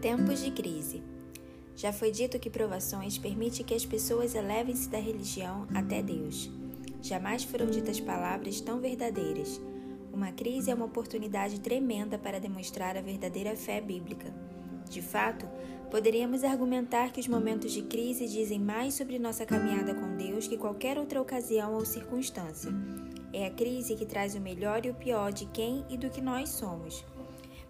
Tempos de crise. Já foi dito que provações permitem que as pessoas elevem-se da religião até Deus. Jamais foram ditas palavras tão verdadeiras. Uma crise é uma oportunidade tremenda para demonstrar a verdadeira fé bíblica. De fato, poderíamos argumentar que os momentos de crise dizem mais sobre nossa caminhada com Deus que qualquer outra ocasião ou circunstância. É a crise que traz o melhor e o pior de quem e do que nós somos.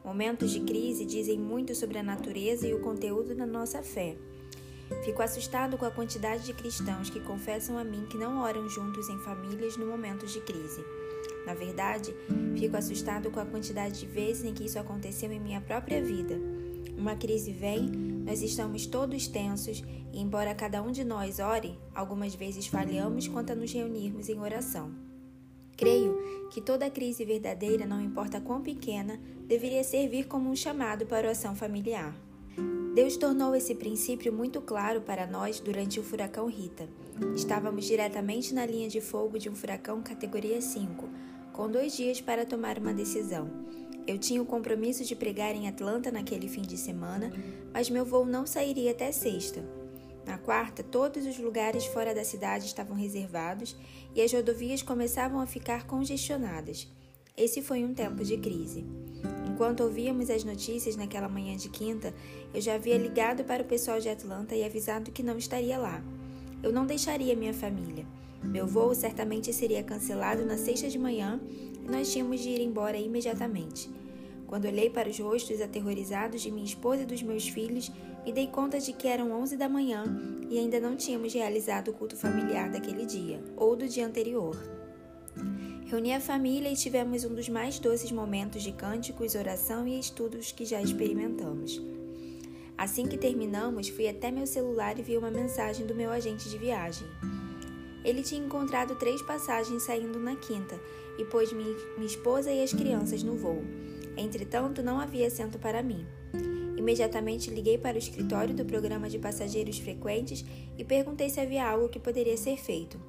Momentos de crise dizem muito sobre a natureza e o conteúdo da nossa fé. Fico assustado com a quantidade de cristãos que confessam a mim que não oram juntos em famílias no momentos de crise. Na verdade, fico assustado com a quantidade de vezes em que isso aconteceu em minha própria vida. Uma crise vem, nós estamos todos tensos e, embora cada um de nós ore, algumas vezes falhamos quanto a nos reunirmos em oração. Creio que toda crise verdadeira, não importa quão pequena, deveria servir como um chamado para a oração familiar. Deus tornou esse princípio muito claro para nós durante o furacão Rita. Estávamos diretamente na linha de fogo de um furacão categoria 5, com dois dias para tomar uma decisão. Eu tinha o compromisso de pregar em Atlanta naquele fim de semana, mas meu voo não sairia até sexta. Na quarta, todos os lugares fora da cidade estavam reservados e as rodovias começavam a ficar congestionadas. Esse foi um tempo de crise. Enquanto ouvíamos as notícias naquela manhã de quinta, eu já havia ligado para o pessoal de Atlanta e avisado que não estaria lá. Eu não deixaria minha família. Meu voo certamente seria cancelado na sexta de manhã e nós tínhamos de ir embora imediatamente. Quando olhei para os rostos aterrorizados de minha esposa e dos meus filhos, me dei conta de que eram 11 da manhã e ainda não tínhamos realizado o culto familiar daquele dia, ou do dia anterior. Reuni a família e tivemos um dos mais doces momentos de cânticos, oração e estudos que já experimentamos. Assim que terminamos, fui até meu celular e vi uma mensagem do meu agente de viagem. Ele tinha encontrado três passagens saindo na quinta e pôs minha esposa e as crianças no voo. Entretanto, não havia assento para mim. Imediatamente liguei para o escritório do programa de passageiros frequentes e perguntei se havia algo que poderia ser feito.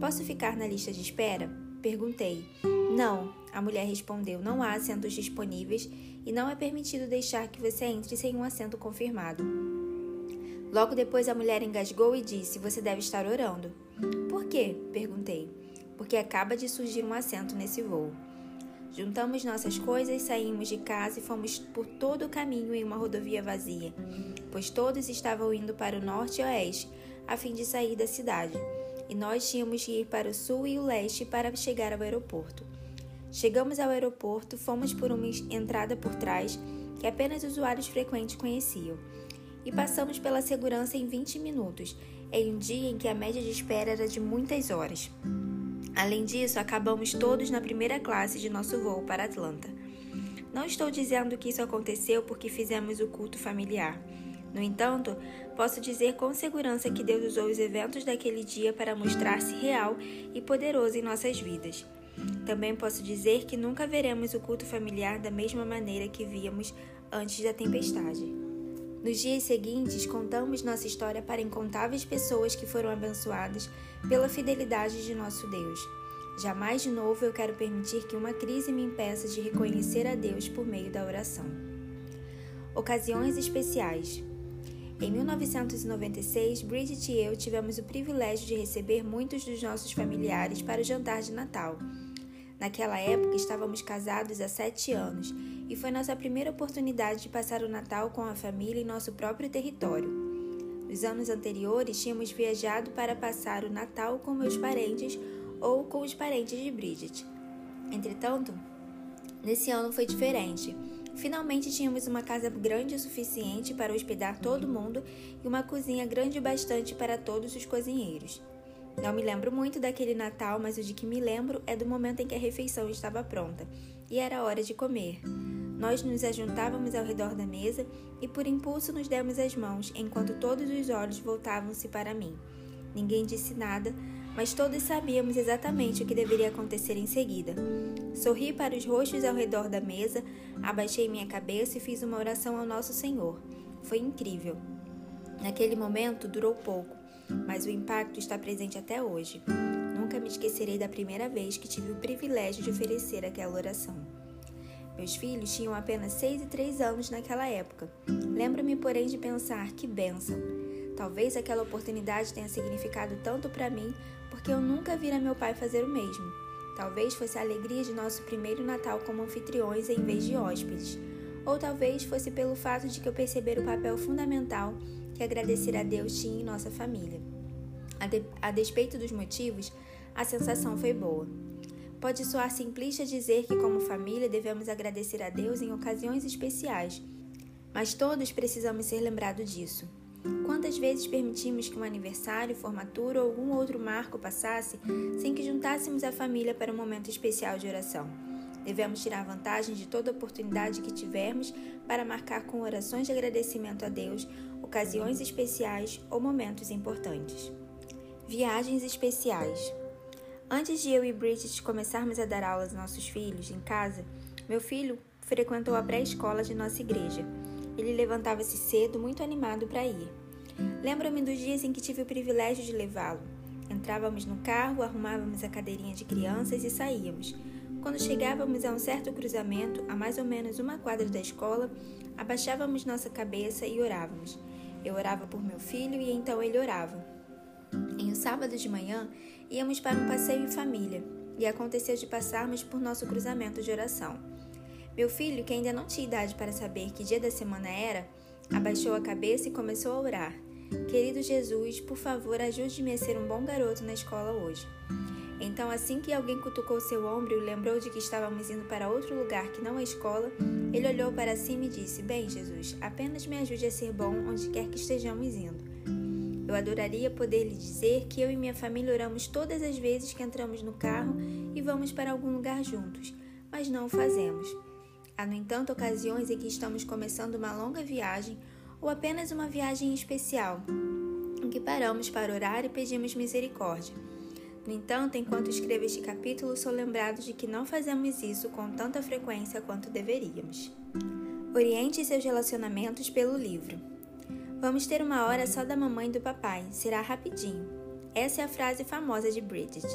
Posso ficar na lista de espera? Perguntei. Não, a mulher respondeu. Não há assentos disponíveis e não é permitido deixar que você entre sem um assento confirmado. Logo depois a mulher engasgou e disse: Você deve estar orando. Por quê? perguntei. Porque acaba de surgir um assento nesse voo. Juntamos nossas coisas, saímos de casa e fomos por todo o caminho em uma rodovia vazia, pois todos estavam indo para o norte e oeste, a fim de sair da cidade, e nós tínhamos que ir para o sul e o leste para chegar ao aeroporto. Chegamos ao aeroporto, fomos por uma entrada por trás que apenas usuários frequentes conheciam, e passamos pela segurança em 20 minutos, em um dia em que a média de espera era de muitas horas. Além disso, acabamos todos na primeira classe de nosso voo para Atlanta. Não estou dizendo que isso aconteceu porque fizemos o culto familiar. No entanto, posso dizer com segurança que Deus usou os eventos daquele dia para mostrar-se real e poderoso em nossas vidas. Também posso dizer que nunca veremos o culto familiar da mesma maneira que víamos antes da tempestade. Nos dias seguintes, contamos nossa história para incontáveis pessoas que foram abençoadas pela fidelidade de nosso Deus. Jamais de novo eu quero permitir que uma crise me impeça de reconhecer a Deus por meio da oração. Ocasiões especiais. Em 1996, Bridget e eu tivemos o privilégio de receber muitos dos nossos familiares para o jantar de Natal. Naquela época, estávamos casados há sete anos e foi nossa primeira oportunidade de passar o Natal com a família em nosso próprio território. Nos anos anteriores, tínhamos viajado para passar o Natal com meus parentes ou com os parentes de Bridget. Entretanto, nesse ano foi diferente. Finalmente tínhamos uma casa grande o suficiente para hospedar todo mundo e uma cozinha grande o bastante para todos os cozinheiros. Não me lembro muito daquele Natal, mas o de que me lembro é do momento em que a refeição estava pronta e era hora de comer. Nós nos ajuntávamos ao redor da mesa e, por impulso, nos demos as mãos, enquanto todos os olhos voltavam-se para mim. Ninguém disse nada, mas todos sabíamos exatamente o que deveria acontecer em seguida. Sorri para os rostos ao redor da mesa, abaixei minha cabeça e fiz uma oração ao nosso Senhor. Foi incrível. Naquele momento durou pouco, mas o impacto está presente até hoje. Nunca me esquecerei da primeira vez que tive o privilégio de oferecer aquela oração. Meus filhos tinham apenas 6 e 3 anos naquela época. Lembro-me, porém, de pensar que bênção. Talvez aquela oportunidade tenha significado tanto para mim porque eu nunca vira meu pai fazer o mesmo. Talvez fosse a alegria de nosso primeiro Natal como anfitriões em vez de hóspedes. Ou talvez fosse pelo fato de que eu perceber o papel fundamental que agradecer a Deus tinha em nossa família. A, de, a despeito dos motivos, a sensação foi boa. Pode soar simplista dizer que, como família, devemos agradecer a Deus em ocasiões especiais, mas todos precisamos ser lembrados disso. Quantas vezes permitimos que um aniversário, formatura ou algum outro marco passasse sem que juntássemos a família para um momento especial de oração? Devemos tirar vantagem de toda oportunidade que tivermos para marcar com orações de agradecimento a Deus ocasiões especiais ou momentos importantes. Viagens especiais. Antes de eu e Bridget começarmos a dar aulas aos nossos filhos em casa, meu filho frequentou a pré-escola de nossa igreja. Ele levantava-se cedo, muito animado para ir. Lembro-me dos dias em que tive o privilégio de levá-lo. Entrávamos no carro, arrumávamos a cadeirinha de crianças e saíamos. Quando chegávamos a um certo cruzamento, a mais ou menos uma quadra da escola, abaixávamos nossa cabeça e orávamos. Eu orava por meu filho e então ele orava. Um sábado de manhã, íamos para um passeio em família e aconteceu de passarmos por nosso cruzamento de oração. Meu filho, que ainda não tinha idade para saber que dia da semana era, abaixou a cabeça e começou a orar. Querido Jesus, por favor, ajude-me a ser um bom garoto na escola hoje. Então, assim que alguém cutucou seu ombro e lembrou de que estávamos indo para outro lugar que não a escola, ele olhou para cima e disse: Bem, Jesus, apenas me ajude a ser bom onde quer que estejamos indo. Eu adoraria poder lhe dizer que eu e minha família oramos todas as vezes que entramos no carro e vamos para algum lugar juntos, mas não o fazemos. Há, no entanto, ocasiões em que estamos começando uma longa viagem ou apenas uma viagem especial, em que paramos para orar e pedimos misericórdia. No entanto, enquanto escrevo este capítulo, sou lembrado de que não fazemos isso com tanta frequência quanto deveríamos. Oriente seus relacionamentos pelo livro. Vamos ter uma hora só da mamãe e do papai, será rapidinho. Essa é a frase famosa de Bridget.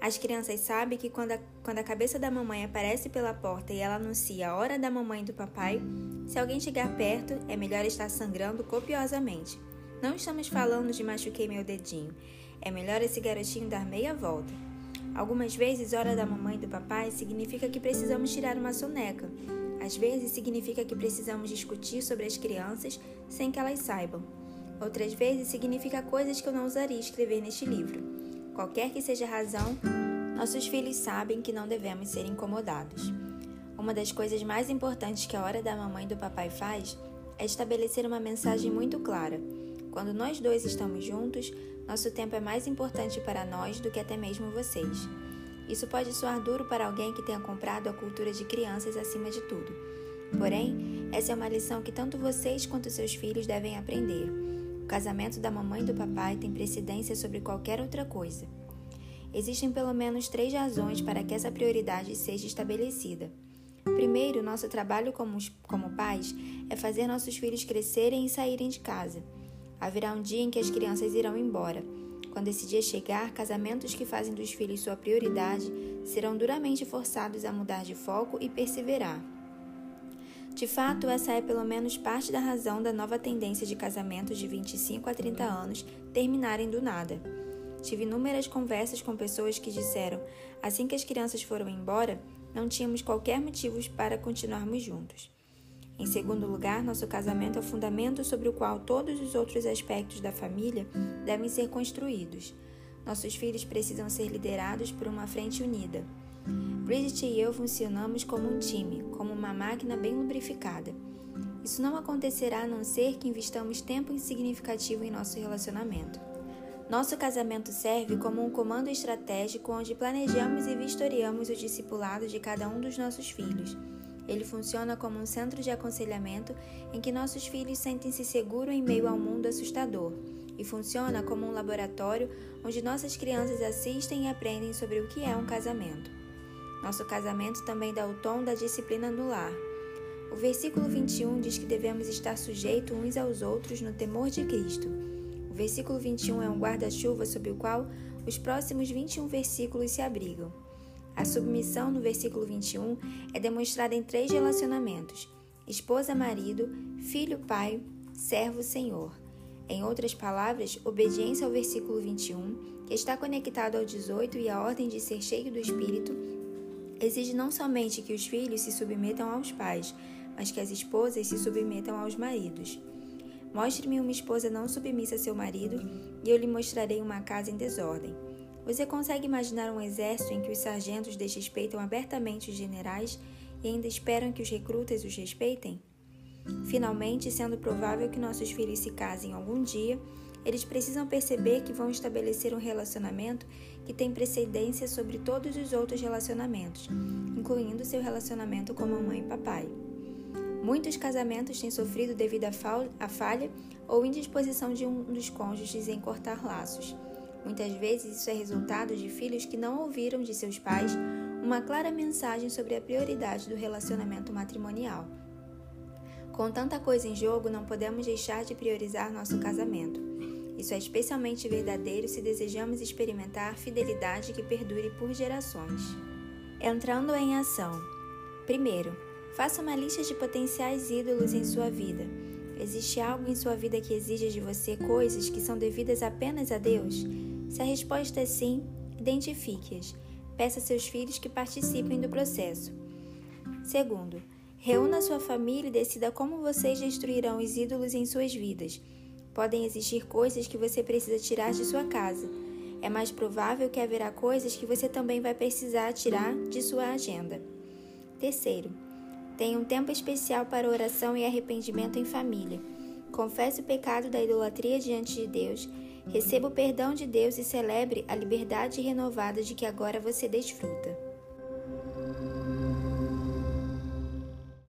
As crianças sabem que quando a, quando a cabeça da mamãe aparece pela porta e ela anuncia a hora da mamãe e do papai, se alguém chegar perto, é melhor estar sangrando copiosamente. Não estamos falando de machuquei meu dedinho. É melhor esse garotinho dar meia volta. Algumas vezes, hora da mamãe e do papai significa que precisamos tirar uma soneca, às vezes significa que precisamos discutir sobre as crianças sem que elas saibam. Outras vezes significa coisas que eu não usaria escrever neste livro. Qualquer que seja a razão, nossos filhos sabem que não devemos ser incomodados. Uma das coisas mais importantes que a hora da mamãe e do papai faz é estabelecer uma mensagem muito clara. Quando nós dois estamos juntos, nosso tempo é mais importante para nós do que até mesmo vocês. Isso pode soar duro para alguém que tenha comprado a cultura de crianças acima de tudo. Porém, essa é uma lição que tanto vocês quanto seus filhos devem aprender. O casamento da mamãe e do papai tem precedência sobre qualquer outra coisa. Existem pelo menos três razões para que essa prioridade seja estabelecida. Primeiro, nosso trabalho como, como pais é fazer nossos filhos crescerem e saírem de casa. Haverá um dia em que as crianças irão embora quando esse dia chegar, casamentos que fazem dos filhos sua prioridade serão duramente forçados a mudar de foco e perseverar. De fato, essa é pelo menos parte da razão da nova tendência de casamentos de 25 a 30 anos terminarem do nada. Tive inúmeras conversas com pessoas que disseram, assim que as crianças foram embora, não tínhamos qualquer motivo para continuarmos juntos. Em segundo lugar, nosso casamento é o fundamento sobre o qual todos os outros aspectos da família devem ser construídos. Nossos filhos precisam ser liderados por uma frente unida. Bridget e eu funcionamos como um time, como uma máquina bem lubrificada. Isso não acontecerá a não ser que investamos tempo significativo em nosso relacionamento. Nosso casamento serve como um comando estratégico onde planejamos e vistoriamos o discipulado de cada um dos nossos filhos. Ele funciona como um centro de aconselhamento em que nossos filhos sentem-se seguros em meio ao mundo assustador, e funciona como um laboratório onde nossas crianças assistem e aprendem sobre o que é um casamento. Nosso casamento também dá o tom da disciplina no lar. O versículo 21 diz que devemos estar sujeitos uns aos outros no temor de Cristo. O versículo 21 é um guarda-chuva sob o qual os próximos 21 versículos se abrigam. A submissão, no versículo 21, é demonstrada em três relacionamentos: esposa-marido, filho-pai, servo-senhor. Em outras palavras, obediência ao versículo 21, que está conectado ao 18 e à ordem de ser cheio do Espírito, exige não somente que os filhos se submetam aos pais, mas que as esposas se submetam aos maridos. Mostre-me uma esposa não submissa a seu marido, e eu lhe mostrarei uma casa em desordem. Você consegue imaginar um exército em que os sargentos desrespeitam abertamente os generais e ainda esperam que os recrutas os respeitem? Finalmente, sendo provável que nossos filhos se casem algum dia, eles precisam perceber que vão estabelecer um relacionamento que tem precedência sobre todos os outros relacionamentos, incluindo seu relacionamento com mamãe e papai. Muitos casamentos têm sofrido devido à falha ou indisposição de um dos cônjuges em cortar laços. Muitas vezes isso é resultado de filhos que não ouviram de seus pais uma clara mensagem sobre a prioridade do relacionamento matrimonial. Com tanta coisa em jogo, não podemos deixar de priorizar nosso casamento. Isso é especialmente verdadeiro se desejamos experimentar fidelidade que perdure por gerações. Entrando em ação. Primeiro, faça uma lista de potenciais ídolos em sua vida. Existe algo em sua vida que exija de você coisas que são devidas apenas a Deus? Se a resposta é sim, identifique-as. Peça a seus filhos que participem do processo. Segundo, reúna sua família e decida como vocês destruirão os ídolos em suas vidas. Podem existir coisas que você precisa tirar de sua casa. É mais provável que haverá coisas que você também vai precisar tirar de sua agenda. Terceiro, tenha um tempo especial para oração e arrependimento em família. Confesse o pecado da idolatria diante de Deus Receba o perdão de Deus e celebre a liberdade renovada de que agora você desfruta.